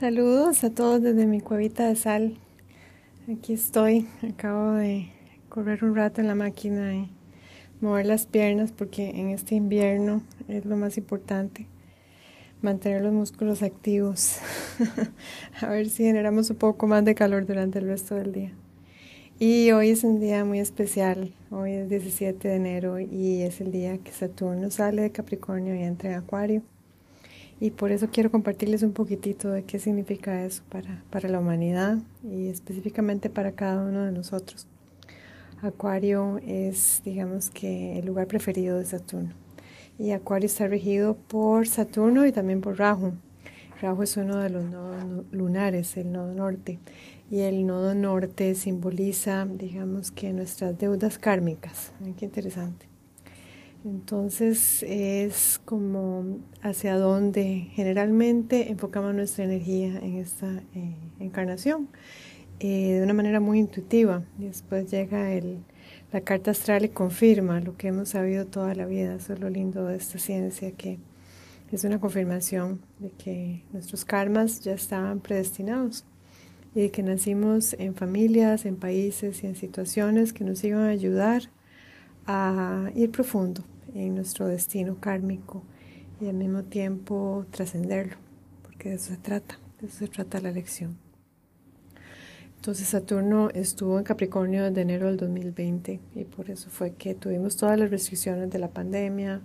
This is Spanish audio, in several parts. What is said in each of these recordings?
Saludos a todos desde mi cuevita de sal. Aquí estoy. Acabo de correr un rato en la máquina y mover las piernas porque en este invierno es lo más importante. Mantener los músculos activos. a ver si generamos un poco más de calor durante el resto del día. Y hoy es un día muy especial. Hoy es 17 de enero y es el día que Saturno sale de Capricornio y entra en Acuario. Y por eso quiero compartirles un poquitito de qué significa eso para, para la humanidad y específicamente para cada uno de nosotros. Acuario es, digamos que, el lugar preferido de Saturno. Y Acuario está regido por Saturno y también por Rahu. Rahu es uno de los nodos lunares, el nodo norte. Y el nodo norte simboliza, digamos que, nuestras deudas kármicas. Qué interesante. Entonces es como hacia dónde generalmente enfocamos nuestra energía en esta eh, encarnación eh, de una manera muy intuitiva. Después llega el, la carta astral y confirma lo que hemos sabido toda la vida. Eso es lo lindo de esta ciencia, que es una confirmación de que nuestros karmas ya estaban predestinados y de que nacimos en familias, en países y en situaciones que nos iban a ayudar a ir profundo en nuestro destino kármico y al mismo tiempo trascenderlo, porque de eso se trata, de eso se trata la lección. Entonces Saturno estuvo en Capricornio desde enero del 2020 y por eso fue que tuvimos todas las restricciones de la pandemia.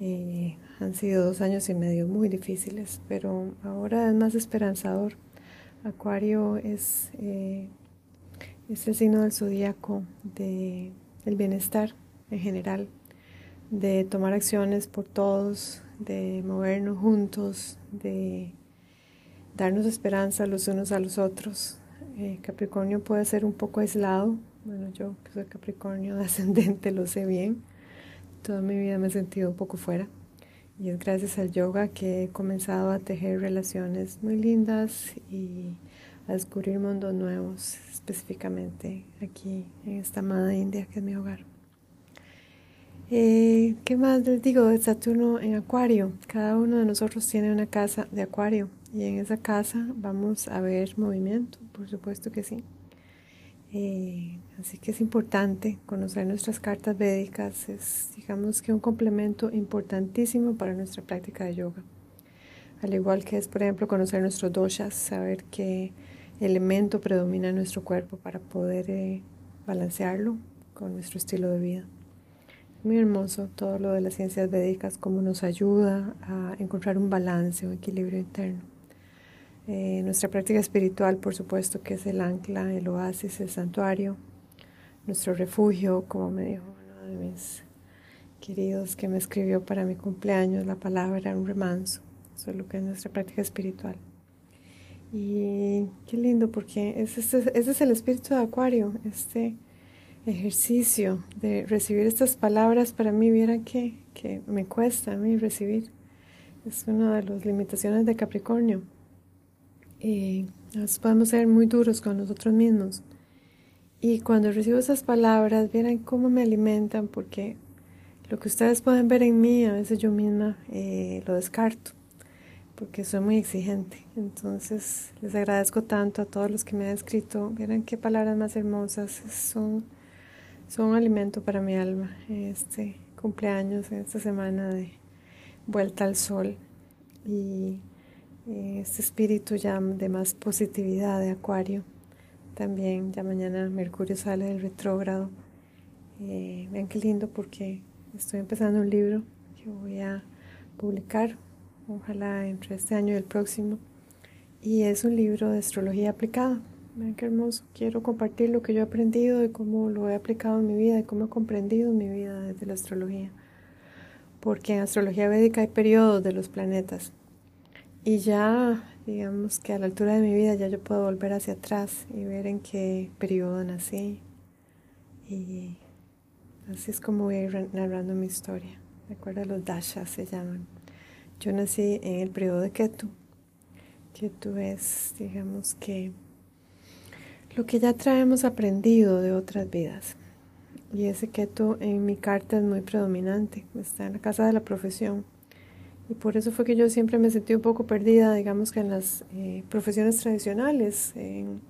Eh, han sido dos años y medio muy difíciles, pero ahora es más esperanzador. Acuario es, eh, es el signo del zodíaco de, del bienestar en general, de tomar acciones por todos, de movernos juntos, de darnos esperanza los unos a los otros. Eh, Capricornio puede ser un poco aislado. Bueno, yo que soy Capricornio de ascendente lo sé bien. Toda mi vida me he sentido un poco fuera. Y es gracias al yoga que he comenzado a tejer relaciones muy lindas y a descubrir mundos nuevos, específicamente aquí en esta amada India que es mi hogar. Eh, ¿Qué más les digo de Saturno en Acuario? Cada uno de nosotros tiene una casa de Acuario y en esa casa vamos a ver movimiento, por supuesto que sí. Eh, así que es importante conocer nuestras cartas védicas, es digamos que un complemento importantísimo para nuestra práctica de yoga. Al igual que es, por ejemplo, conocer nuestros doshas, saber qué elemento predomina en nuestro cuerpo para poder eh, balancearlo con nuestro estilo de vida muy hermoso todo lo de las ciencias védicas, cómo nos ayuda a encontrar un balance, un equilibrio interno. Eh, nuestra práctica espiritual, por supuesto, que es el ancla, el oasis, el santuario, nuestro refugio, como me dijo uno de mis queridos que me escribió para mi cumpleaños, la palabra un remanso. Eso es lo que es nuestra práctica espiritual. Y qué lindo, porque ese, ese es el espíritu de Acuario, este ejercicio de recibir estas palabras, para mí, viera que, que me cuesta a mí recibir. Es una de las limitaciones de Capricornio. Podemos ser muy duros con nosotros mismos. Y cuando recibo esas palabras, vieran cómo me alimentan, porque lo que ustedes pueden ver en mí, a veces yo misma eh, lo descarto, porque soy muy exigente. Entonces, les agradezco tanto a todos los que me han escrito. Vieran qué palabras más hermosas son son un alimento para mi alma. Este cumpleaños, esta semana de vuelta al sol y eh, este espíritu ya de más positividad de Acuario. También ya mañana Mercurio sale del retrógrado. Eh, vean qué lindo porque estoy empezando un libro que voy a publicar, ojalá entre este año y el próximo. Y es un libro de astrología aplicada. Vean qué hermoso. Quiero compartir lo que yo he aprendido y cómo lo he aplicado en mi vida y cómo he comprendido mi vida desde la astrología. Porque en astrología védica hay periodos de los planetas. Y ya, digamos que a la altura de mi vida ya yo puedo volver hacia atrás y ver en qué periodo nací. Y así es como voy a ir narrando mi historia. Recuerda, los dashas se llaman. Yo nací en el periodo de Ketu. Ketu es, digamos que lo que ya traemos aprendido de otras vidas. Y ese keto en mi carta es muy predominante, está en la casa de la profesión. Y por eso fue que yo siempre me sentí un poco perdida, digamos que en las eh, profesiones tradicionales. En,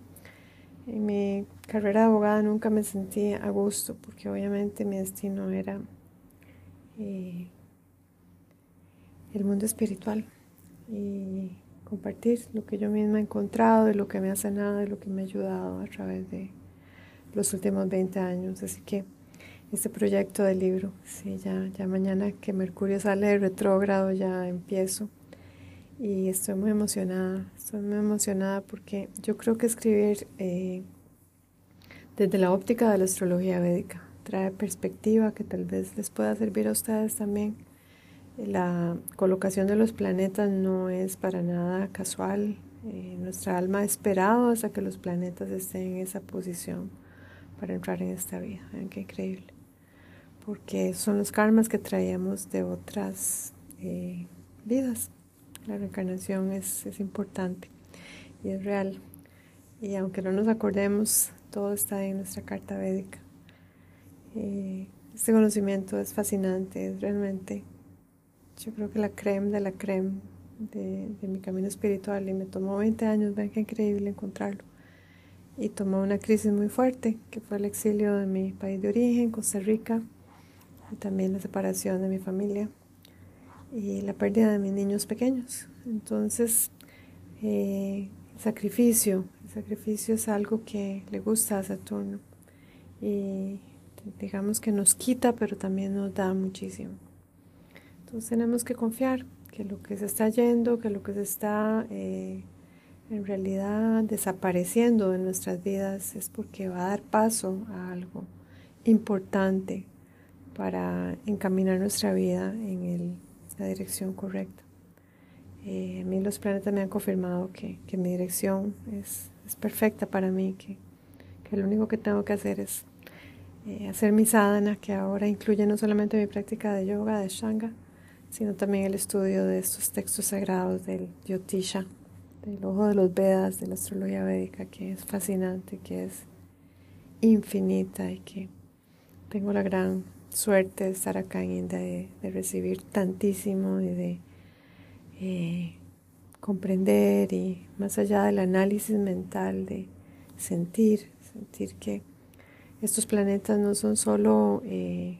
mi carrera de abogada nunca me sentí a gusto, porque obviamente mi destino era eh, el mundo espiritual compartir lo que yo misma he encontrado, de lo que me ha sanado, de lo que me ha ayudado a través de los últimos 20 años. Así que este proyecto de libro, sí, ya, ya mañana que Mercurio sale de retrógrado ya empiezo y estoy muy emocionada, estoy muy emocionada porque yo creo que escribir eh, desde la óptica de la astrología védica trae perspectiva que tal vez les pueda servir a ustedes también la colocación de los planetas no es para nada casual. Eh, nuestra alma ha esperado hasta que los planetas estén en esa posición para entrar en esta vida. Vean qué increíble. Porque son los karmas que traíamos de otras eh, vidas. La reencarnación es, es importante y es real. Y aunque no nos acordemos, todo está en nuestra carta védica. Eh, este conocimiento es fascinante, es realmente yo creo que la creme de la creme de, mi camino espiritual y me tomó 20 años, ven qué increíble encontrarlo. Y tomó una crisis muy fuerte, que fue el exilio de mi país de origen, Costa Rica, y también la separación de mi familia y la pérdida de mis niños pequeños. Entonces, eh, el sacrificio, el sacrificio es algo que le gusta a Saturno y digamos que nos quita, pero también nos da muchísimo. Entonces tenemos que confiar que lo que se está yendo, que lo que se está eh, en realidad desapareciendo de nuestras vidas es porque va a dar paso a algo importante para encaminar nuestra vida en la dirección correcta. Eh, a mí los planetas me han confirmado que, mi dirección es, perfecta para mí, que, que, lo único que tengo que hacer es eh, hacer mi sadhana, que ahora incluye no solamente mi práctica de yoga, de shanga, sino también el estudio de estos textos sagrados del Yotisha, del ojo de los Vedas, de la astrología védica, que es fascinante, que es infinita y que tengo la gran suerte de estar acá en India, de, recibir tantísimo y de eh, comprender y más allá del análisis mental, de sentir, sentir que estos planetas no son solo eh,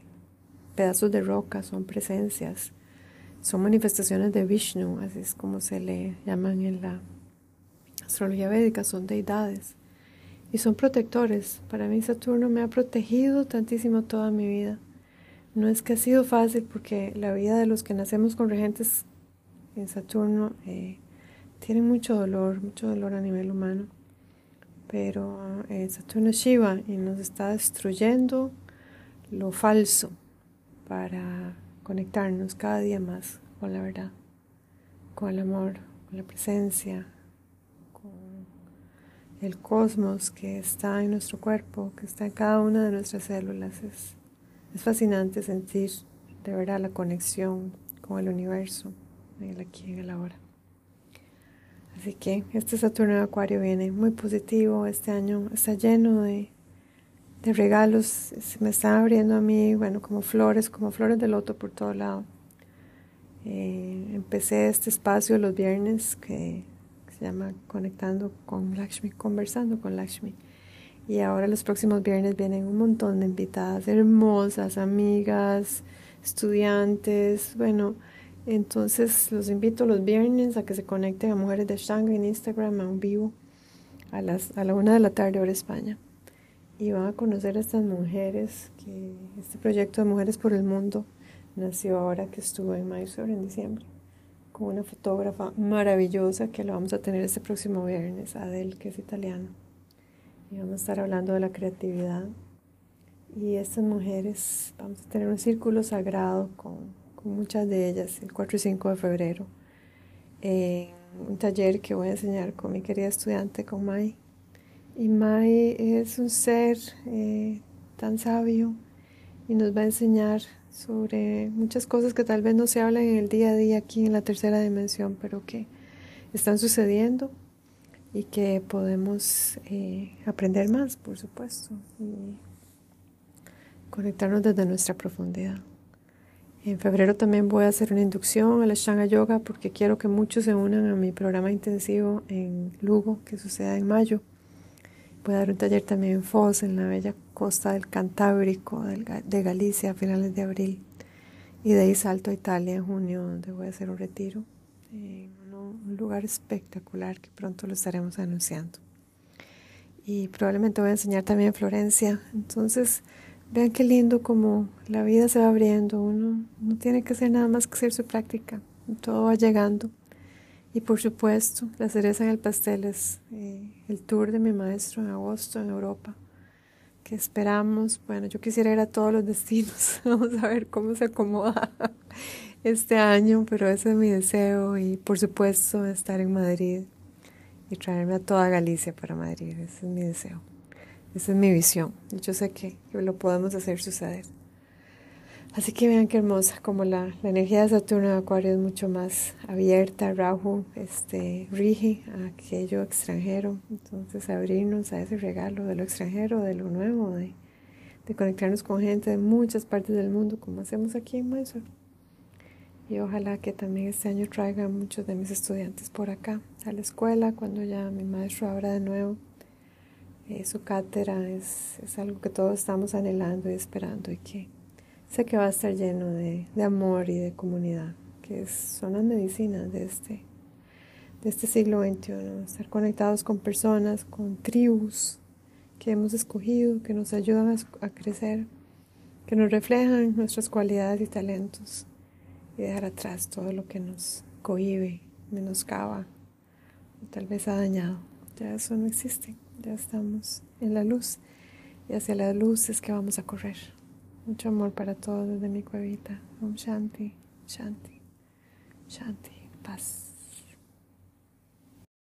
pedazos de roca, son presencias son manifestaciones de Vishnu, así es como se le llaman en la astrología védica, son deidades y son protectores. Para mí Saturno me ha protegido tantísimo toda mi vida. No es que ha sido fácil porque la vida de los que nacemos con regentes en Saturno eh, tiene mucho dolor, mucho dolor a nivel humano. Pero eh, Saturno es Shiva y nos está destruyendo lo falso para conectarnos cada día más con la verdad, con el amor, con la presencia, con el cosmos que está en nuestro cuerpo, que está en cada una de nuestras células. Es, es fascinante sentir de verdad la conexión con el universo, en el aquí en el ahora. Así que este Saturno de Acuario viene muy positivo. Este año está lleno de regalos se me están abriendo a mí, bueno, como flores, como flores de loto por todo lado. Eh, empecé este espacio los viernes que, se llama Conectando con Lakshmi, conversando con Lakshmi. Y ahora los próximos viernes vienen un montón de invitadas hermosas, amigas, estudiantes. Bueno, entonces los invito los viernes a que se conecten a Mujeres de Shanga en Instagram a un vivo a, las, a la una de la tarde hora España y van a conocer a estas mujeres, que este proyecto de Mujeres por el Mundo nació ahora que estuvo en Mysore en diciembre, con una fotógrafa maravillosa que la vamos a tener este próximo viernes, Adel, que es italiana. Y vamos a estar hablando de la creatividad. Y estas mujeres, vamos a tener un círculo sagrado con, con muchas de ellas el 4 y 5 de febrero, en un taller que voy a enseñar con mi querida estudiante, con Mai y Mai es un ser eh, tan sabio y nos va a enseñar sobre muchas cosas que tal vez no se hablan en el día a día aquí en la tercera dimensión, pero que están sucediendo y que podemos eh, aprender más, por supuesto, y conectarnos desde nuestra profundidad. En febrero también voy a hacer una inducción a la Shanga Yoga porque quiero que muchos se unan a mi programa intensivo en Lugo, que suceda en mayo. Voy a dar un taller también en Foz, en la bella costa del Cantábrico, de Galicia, a finales de abril. Y de ahí salto a Italia en junio, donde voy a hacer un retiro en un lugar espectacular que pronto lo estaremos anunciando. Y probablemente voy a enseñar también en Florencia. Entonces, vean qué lindo como la vida se va abriendo. Uno no tiene que hacer nada más que hacer su práctica. Todo va llegando. Y por supuesto, la cereza en el pastel es eh, el tour de mi maestro en agosto en Europa, que esperamos. Bueno, yo quisiera ir a todos los destinos. Vamos a ver cómo se acomoda este año, pero ese es mi deseo. Y por supuesto, estar en Madrid y traerme a toda Galicia para Madrid. Ese es mi deseo. Esa es mi visión. Yo sé que, lo podemos hacer suceder. Así que vean qué hermosa, como la, la energía de Saturno de Acuario es mucho más abierta, Rahu este, rige a aquello extranjero, entonces abrirnos a ese regalo de lo extranjero, de lo nuevo, de, de conectarnos con gente de muchas partes del mundo, como hacemos aquí en Mysore. Y ojalá que también este año traiga muchos de mis estudiantes por acá, a la escuela, cuando ya mi maestro abra de nuevo eh, su cátedra es, es, algo que todos estamos anhelando y esperando y que sé que va a estar lleno de, de amor y de comunidad, que son las medicinas de este, de este siglo XXI, estar conectados con personas, con tribus que hemos escogido, que nos ayudan a, a crecer, que nos reflejan nuestras cualidades y talentos y dejar atrás todo lo que nos cohibe, menoscaba o tal vez ha dañado. Ya eso no existe ya estamos en la luz y hacia la luz es que vamos a correr. Mucho amor para todos desde mi cuevita. Om Shanti, Shanti, Shanti, paz.